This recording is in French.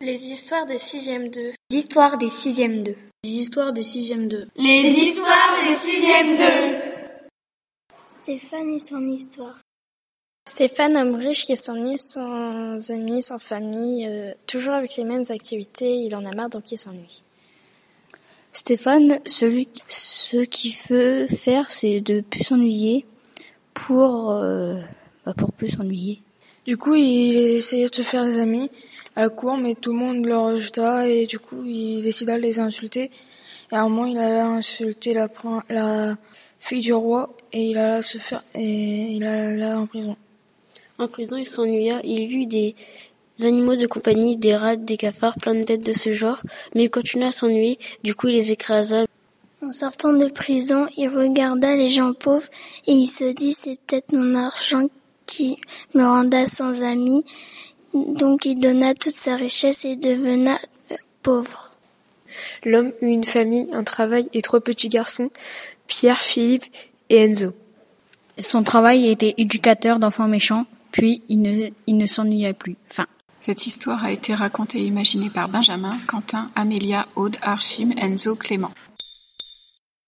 Les histoires des sixièmes 2. Les histoires des sixièmes 2. Les histoires des sixièmes 2. Les histoires des sixièmes 2. Stéphane et son histoire. Stéphane, homme riche qui s'ennuie sans amis, sans famille, euh, toujours avec les mêmes activités, il en a marre donc il s'ennuie. Stéphane, celui, ce qu'il veut faire, c'est de plus s'ennuyer pour, euh, bah pour plus s'ennuyer. Du coup, il essayait de se faire des amis la cour, mais tout le monde le rejeta et du coup, il décida de les insulter. Et à un moment, il allait insulter la, la fille du roi et il alla se faire et il alla en prison. En prison, il s'ennuya. Il eut des animaux de compagnie, des rats, des cafards, plein de bêtes de ce genre, mais il continua à s'ennuyer. Du coup, il les écrasa. En sortant de prison, il regarda les gens pauvres et il se dit c'est peut-être mon argent qui me renda sans amis. Donc il donna toute sa richesse et devena pauvre. L'homme eut une famille, un travail et trois petits garçons, Pierre, Philippe et Enzo. Son travail était éducateur d'enfants méchants, puis il ne, il ne s'ennuya plus. Fin. Cette histoire a été racontée et imaginée par Benjamin, Quentin, Amélia, Aude, Archim, Enzo, Clément.